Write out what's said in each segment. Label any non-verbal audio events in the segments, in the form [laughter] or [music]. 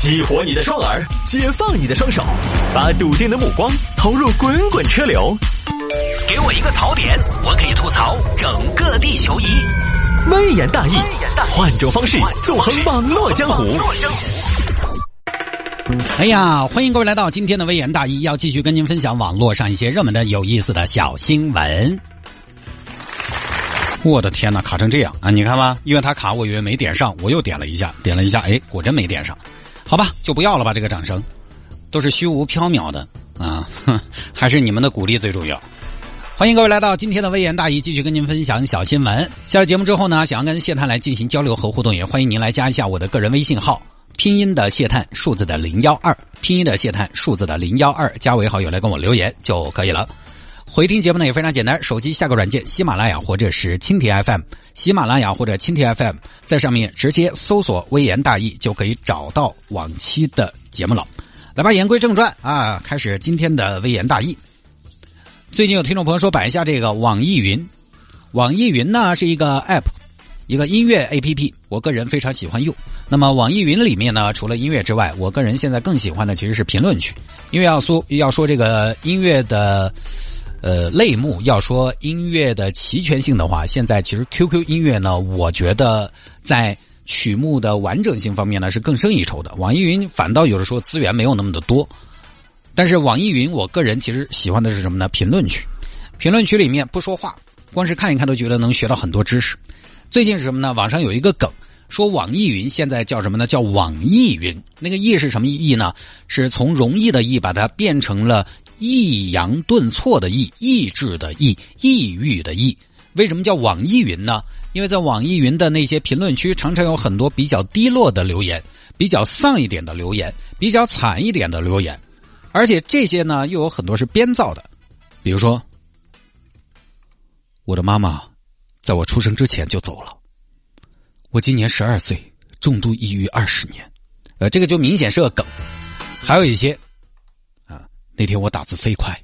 激活你的双耳，解放你的双手，把笃定的目光投入滚滚车流。给我一个槽点，我可以吐槽整个地球仪。微言大义，换种方式纵横网络江湖。哎呀，欢迎各位来到今天的微言大义，要继续跟您分享网络上一些热门的、有意思的小新闻。我的天呐，卡成这样啊！你看吧，因为他卡，我以为没点上，我又点了一下，点了一下，哎，果真没点上。好吧，就不要了吧，这个掌声都是虚无缥缈的啊，[laughs] 还是你们的鼓励最重要。欢迎各位来到今天的微言大义，继续跟您分享小新闻。下了节目之后呢，想要跟谢探来进行交流和互动，也欢迎您来加一下我的个人微信号，拼音的谢探，数字的零幺二，拼音的谢探，数字的零幺二，加为好友来跟我留言就可以了。回听节目呢也非常简单，手机下个软件喜马拉雅或者是蜻蜓 FM，喜马拉雅或者蜻蜓 FM，在上面直接搜索“微言大义”就可以找到往期的节目了。来吧，言归正传啊，开始今天的微言大义。最近有听众朋友说摆一下这个网易云，网易云呢是一个 App，一个音乐 APP，我个人非常喜欢用。那么网易云里面呢，除了音乐之外，我个人现在更喜欢的其实是评论区，因为要说要说这个音乐的。呃，类目要说音乐的齐全性的话，现在其实 QQ 音乐呢，我觉得在曲目的完整性方面呢是更胜一筹的。网易云反倒有的时候资源没有那么的多，但是网易云我个人其实喜欢的是什么呢？评论区，评论区里面不说话，光是看一看都觉得能学到很多知识。最近是什么呢？网上有一个梗，说网易云现在叫什么呢？叫网易云。那个“易”是什么意义呢？是从容易的“易”把它变成了。抑扬顿挫的抑，抑制的抑，抑郁的抑。为什么叫网易云呢？因为在网易云的那些评论区，常常有很多比较低落的留言，比较丧一点的留言，比较惨一点的留言，而且这些呢，又有很多是编造的。比如说，我的妈妈在我出生之前就走了，我今年十二岁，重度抑郁二十年。呃，这个就明显是个梗。还有一些。那天我打字飞快，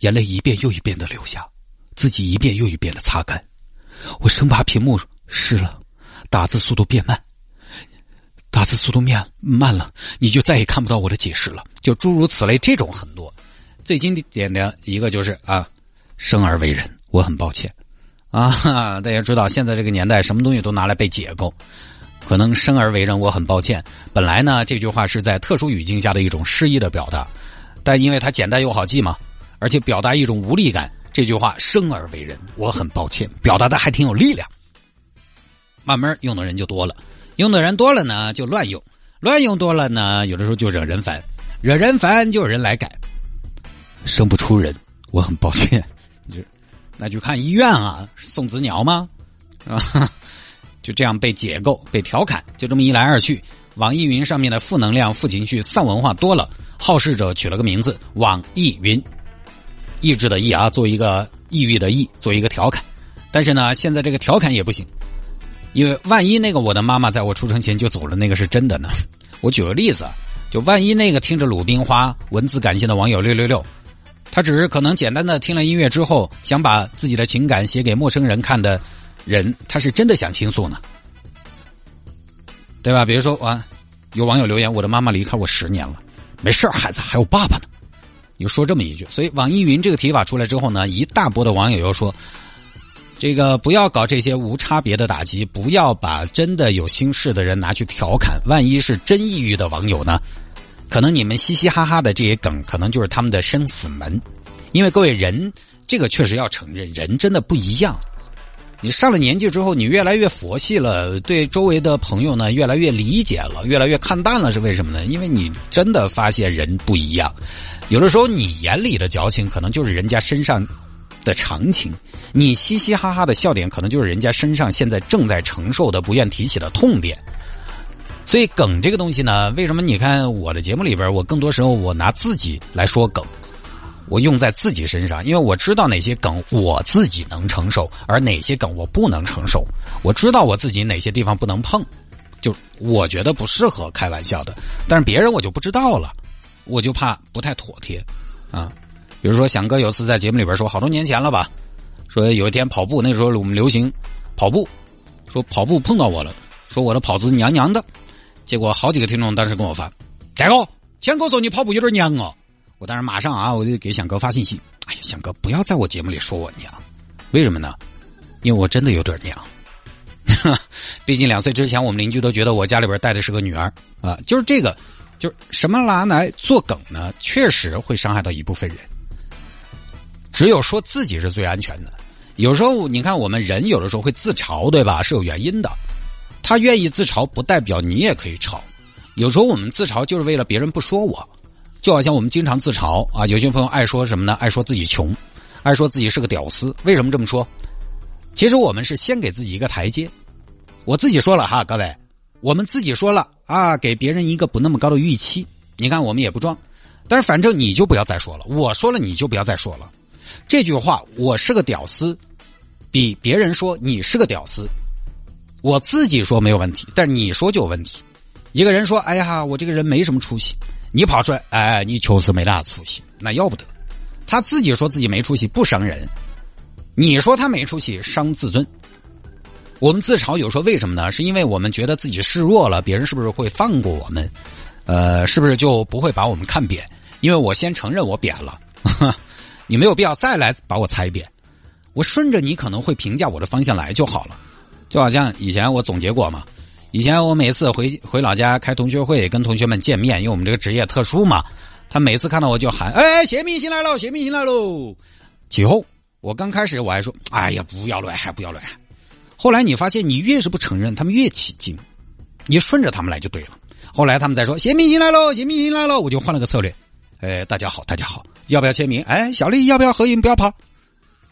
眼泪一遍又一遍的流下，自己一遍又一遍的擦干。我生怕屏幕湿了，打字速度变慢。打字速度变慢了，你就再也看不到我的解释了。就诸如此类，这种很多。最经典的一个就是啊，生而为人，我很抱歉啊。大家知道，现在这个年代，什么东西都拿来被解构。可能生而为人，我很抱歉。本来呢，这句话是在特殊语境下的一种诗意的表达。但因为它简单又好记嘛，而且表达一种无力感，这句话生而为人，我很抱歉，表达的还挺有力量。慢慢用的人就多了，用的人多了呢，就乱用，乱用多了呢，有的时候就惹人烦，惹人烦就有人来改，生不出人，我很抱歉，就 [laughs] 那就看医院啊，送子鸟吗？啊，[laughs] 就这样被解构、被调侃，就这么一来二去。网易云上面的负能量、负情绪、丧文化多了，好事者取了个名字“网易云”，意志的意啊，做一个抑郁的抑，做一个调侃。但是呢，现在这个调侃也不行，因为万一那个我的妈妈在我出生前就走了，那个是真的呢。[laughs] 我举个例子，就万一那个听着鲁冰花文字感性的网友六六六，他只是可能简单的听了音乐之后，想把自己的情感写给陌生人看的人，他是真的想倾诉呢。对吧？比如说，啊，有网友留言：“我的妈妈离开我十年了，没事孩子还有爸爸呢。”又说这么一句，所以网易云这个提法出来之后呢，一大波的网友又说：“这个不要搞这些无差别的打击，不要把真的有心事的人拿去调侃。万一是真抑郁的网友呢？可能你们嘻嘻哈哈的这些梗，可能就是他们的生死门。因为各位人，这个确实要承认，人真的不一样。”你上了年纪之后，你越来越佛系了，对周围的朋友呢越来越理解了，越来越看淡了，是为什么呢？因为你真的发现人不一样，有的时候你眼里的矫情，可能就是人家身上的常情；你嘻嘻哈哈的笑点，可能就是人家身上现在正在承受的、不愿提起的痛点。所以梗这个东西呢，为什么你看我的节目里边，我更多时候我拿自己来说梗。我用在自己身上，因为我知道哪些梗我自己能承受，而哪些梗我不能承受。我知道我自己哪些地方不能碰，就我觉得不适合开玩笑的。但是别人我就不知道了，我就怕不太妥帖啊。比如说，翔哥有次在节目里边说，好多年前了吧，说有一天跑步，那时候我们流行跑步，说跑步碰到我了，说我的跑姿娘娘的。结果好几个听众当时跟我发，大哥，翔哥说你跑步有点娘啊。我当时马上啊，我就给响哥发信息。哎呀，响哥，不要在我节目里说我娘，为什么呢？因为我真的有点娘。[laughs] 毕竟两岁之前，我们邻居都觉得我家里边带的是个女儿啊。就是这个，就是什么拿来做梗呢？确实会伤害到一部分人。只有说自己是最安全的。有时候你看，我们人有的时候会自嘲，对吧？是有原因的。他愿意自嘲，不代表你也可以嘲。有时候我们自嘲就是为了别人不说我，就好像我们经常自嘲啊。有些朋友爱说什么呢？爱说自己穷，爱说自己是个屌丝。为什么这么说？其实我们是先给自己一个台阶。我自己说了哈，各位，我们自己说了啊，给别人一个不那么高的预期。你看我们也不装，但是反正你就不要再说了。我说了你就不要再说了。这句话我是个屌丝，比别人说你是个屌丝，我自己说没有问题，但是你说就有问题。一个人说：“哎呀，我这个人没什么出息。”你跑出来，哎，你确实没大出息，那要不得。他自己说自己没出息，不伤人。你说他没出息，伤自尊。我们自嘲有时候为什么呢？是因为我们觉得自己示弱了，别人是不是会放过我们？呃，是不是就不会把我们看扁？因为我先承认我扁了。[laughs] 你没有必要再来把我踩扁，我顺着你可能会评价我的方向来就好了。就好像以前我总结过嘛，以前我每次回回老家开同学会，跟同学们见面，因为我们这个职业特殊嘛，他每次看到我就喊：“哎，谢明星来了，谢明星来喽！”起后我刚开始我还说：“哎呀，不要乱喊，不要乱喊。”后来你发现，你越是不承认，他们越起劲，你顺着他们来就对了。后来他们再说：“谢明星来了，谢明星来了”，我就换了个策略：“哎，大家好，大家好。”要不要签名？哎，小丽要不要合影？不要跑。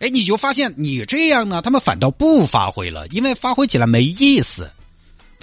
哎，你就发现你这样呢，他们反倒不发挥了，因为发挥起来没意思。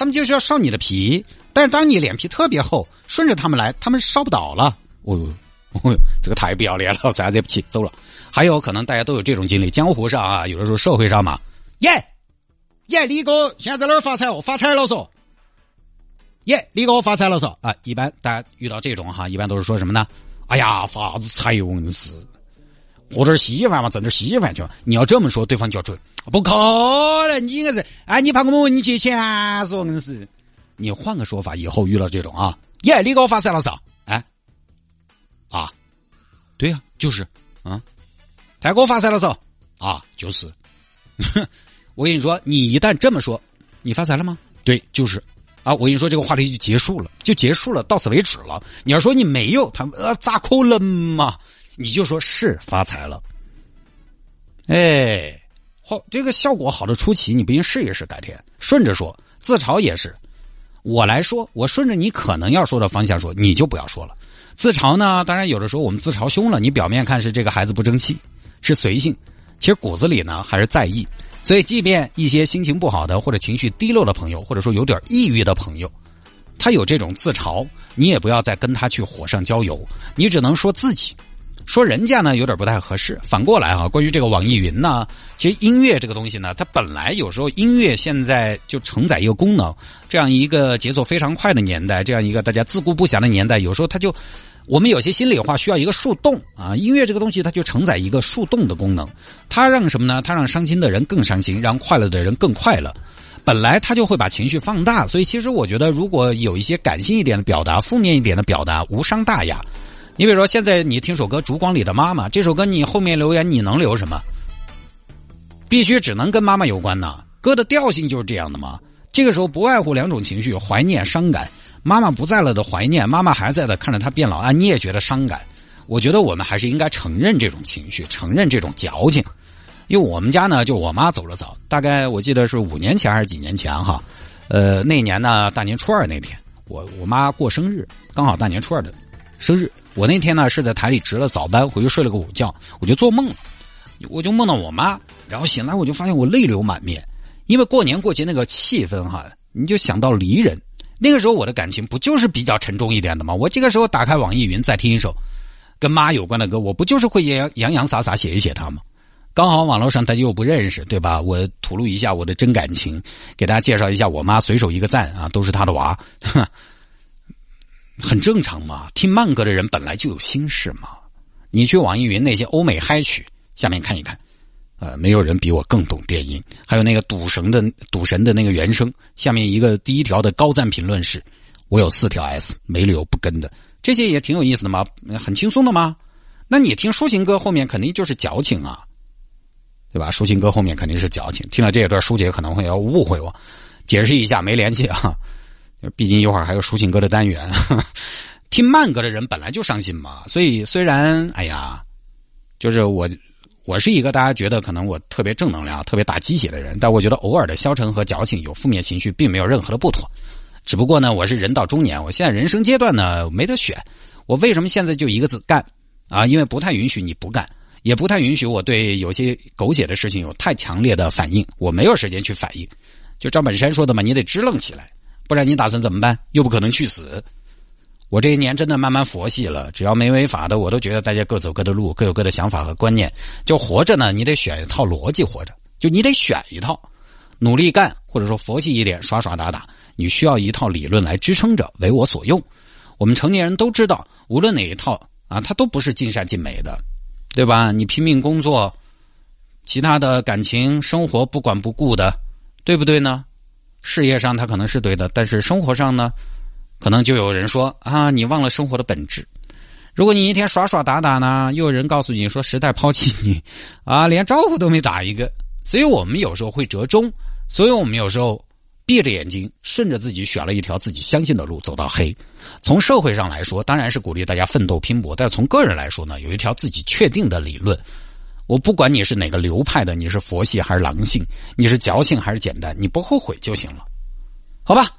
他们就是要烧你的皮，但是当你脸皮特别厚，顺着他们来，他们烧不倒了。哦，哦，这个太不要脸了，算了，对不起，走了。还有可能大家都有这种经历，江湖上啊，有的时候社会上嘛，耶耶，李哥现在在哪儿发财哦？发财了嗦。耶，李哥发财了嗦啊！一般大家遇到这种哈，一般都是说什么呢？哎呀，发子财哟，硬是，喝点稀饭嘛，挣点稀饭去。你要这么说，对方就要准，不可能。你应该是，哎，你怕我们问你借钱说硬是。你换个说法，以后遇到这种啊，耶，你给我发财了是？哎，啊，对呀，就是啊，太给我发财了是？啊，就是。[laughs] 我跟你说，你一旦这么说，你发财了吗？对，就是。啊，我跟你说，这个话题就结束了，就结束了，到此为止了。你要说你没有，他呃，咋可能嘛？你就说是发财了。哎，好，这个效果好的出奇，你不信试一试，改天顺着说，自嘲也是。我来说，我顺着你可能要说的方向说，你就不要说了。自嘲呢，当然有的时候我们自嘲凶了，你表面看是这个孩子不争气，是随性，其实骨子里呢还是在意。所以，即便一些心情不好的或者情绪低落的朋友，或者说有点抑郁的朋友，他有这种自嘲，你也不要再跟他去火上浇油，你只能说自己，说人家呢有点不太合适。反过来啊，关于这个网易云呢，其实音乐这个东西呢，它本来有时候音乐现在就承载一个功能，这样一个节奏非常快的年代，这样一个大家自顾不暇的年代，有时候它就。我们有些心里话需要一个树洞啊，音乐这个东西它就承载一个树洞的功能，它让什么呢？它让伤心的人更伤心，让快乐的人更快乐。本来它就会把情绪放大，所以其实我觉得，如果有一些感性一点的表达，负面一点的表达，无伤大雅。你比如说，现在你听首歌《烛光里的妈妈》，这首歌你后面留言，你能留什么？必须只能跟妈妈有关呐，歌的调性就是这样的嘛。这个时候不外乎两种情绪：怀念、伤感。妈妈不在了的怀念，妈妈还在的看着她变老啊，你也觉得伤感。我觉得我们还是应该承认这种情绪，承认这种矫情。因为我们家呢，就我妈走了早，大概我记得是五年前还是几年前哈。呃，那年呢，大年初二那天，我我妈过生日，刚好大年初二的生日。我那天呢是在台里值了早班，回去睡了个午觉，我就做梦了，我就梦到我妈，然后醒来我就发现我泪流满面，因为过年过节那个气氛哈，你就想到离人。那个时候我的感情不就是比较沉重一点的吗？我这个时候打开网易云再听一首跟妈有关的歌，我不就是会洋洋洒洒写一写她吗？刚好网络上大家又不认识，对吧？我吐露一下我的真感情，给大家介绍一下我妈，随手一个赞啊，都是她的娃，[laughs] 很正常嘛。听慢歌的人本来就有心事嘛。你去网易云那些欧美嗨曲下面看一看。呃，没有人比我更懂电音。还有那个赌神的赌神的那个原声，下面一个第一条的高赞评论是：我有四条 S，没理由不跟的，这些也挺有意思的嘛，很轻松的吗？那你听抒情歌后面肯定就是矫情啊，对吧？抒情歌后面肯定是矫情。听了这一段，舒姐可能会要误会我，解释一下，没联系啊。毕竟一会儿还有抒情歌的单元，[laughs] 听慢歌的人本来就伤心嘛。所以虽然哎呀，就是我我是一个大家觉得可能我特别正能量、特别打鸡血的人，但我觉得偶尔的消沉和矫情、有负面情绪，并没有任何的不妥。只不过呢，我是人到中年，我现在人生阶段呢没得选，我为什么现在就一个字干？啊，因为不太允许你不干，也不太允许我对有些狗血的事情有太强烈的反应，我没有时间去反应。就赵本山说的嘛，你得支棱起来，不然你打算怎么办？又不可能去死。我这一年真的慢慢佛系了，只要没违法的，我都觉得大家各走各的路，各有各的想法和观念。就活着呢，你得选一套逻辑活着，就你得选一套，努力干，或者说佛系一点，耍耍打打，你需要一套理论来支撑着，为我所用。我们成年人都知道，无论哪一套。啊，它都不是尽善尽美的，对吧？你拼命工作，其他的感情生活不管不顾的，对不对呢？事业上他可能是对的，但是生活上呢，可能就有人说啊，你忘了生活的本质。如果你一天耍耍打打呢，又有人告诉你说时代抛弃你，[laughs] 啊，连招呼都没打一个。所以我们有时候会折中，所以我们有时候。闭着眼睛，顺着自己选了一条自己相信的路走到黑。从社会上来说，当然是鼓励大家奋斗拼搏；但是从个人来说呢，有一条自己确定的理论。我不管你是哪个流派的，你是佛系还是狼性，你是矫情还是简单，你不后悔就行了，好吧？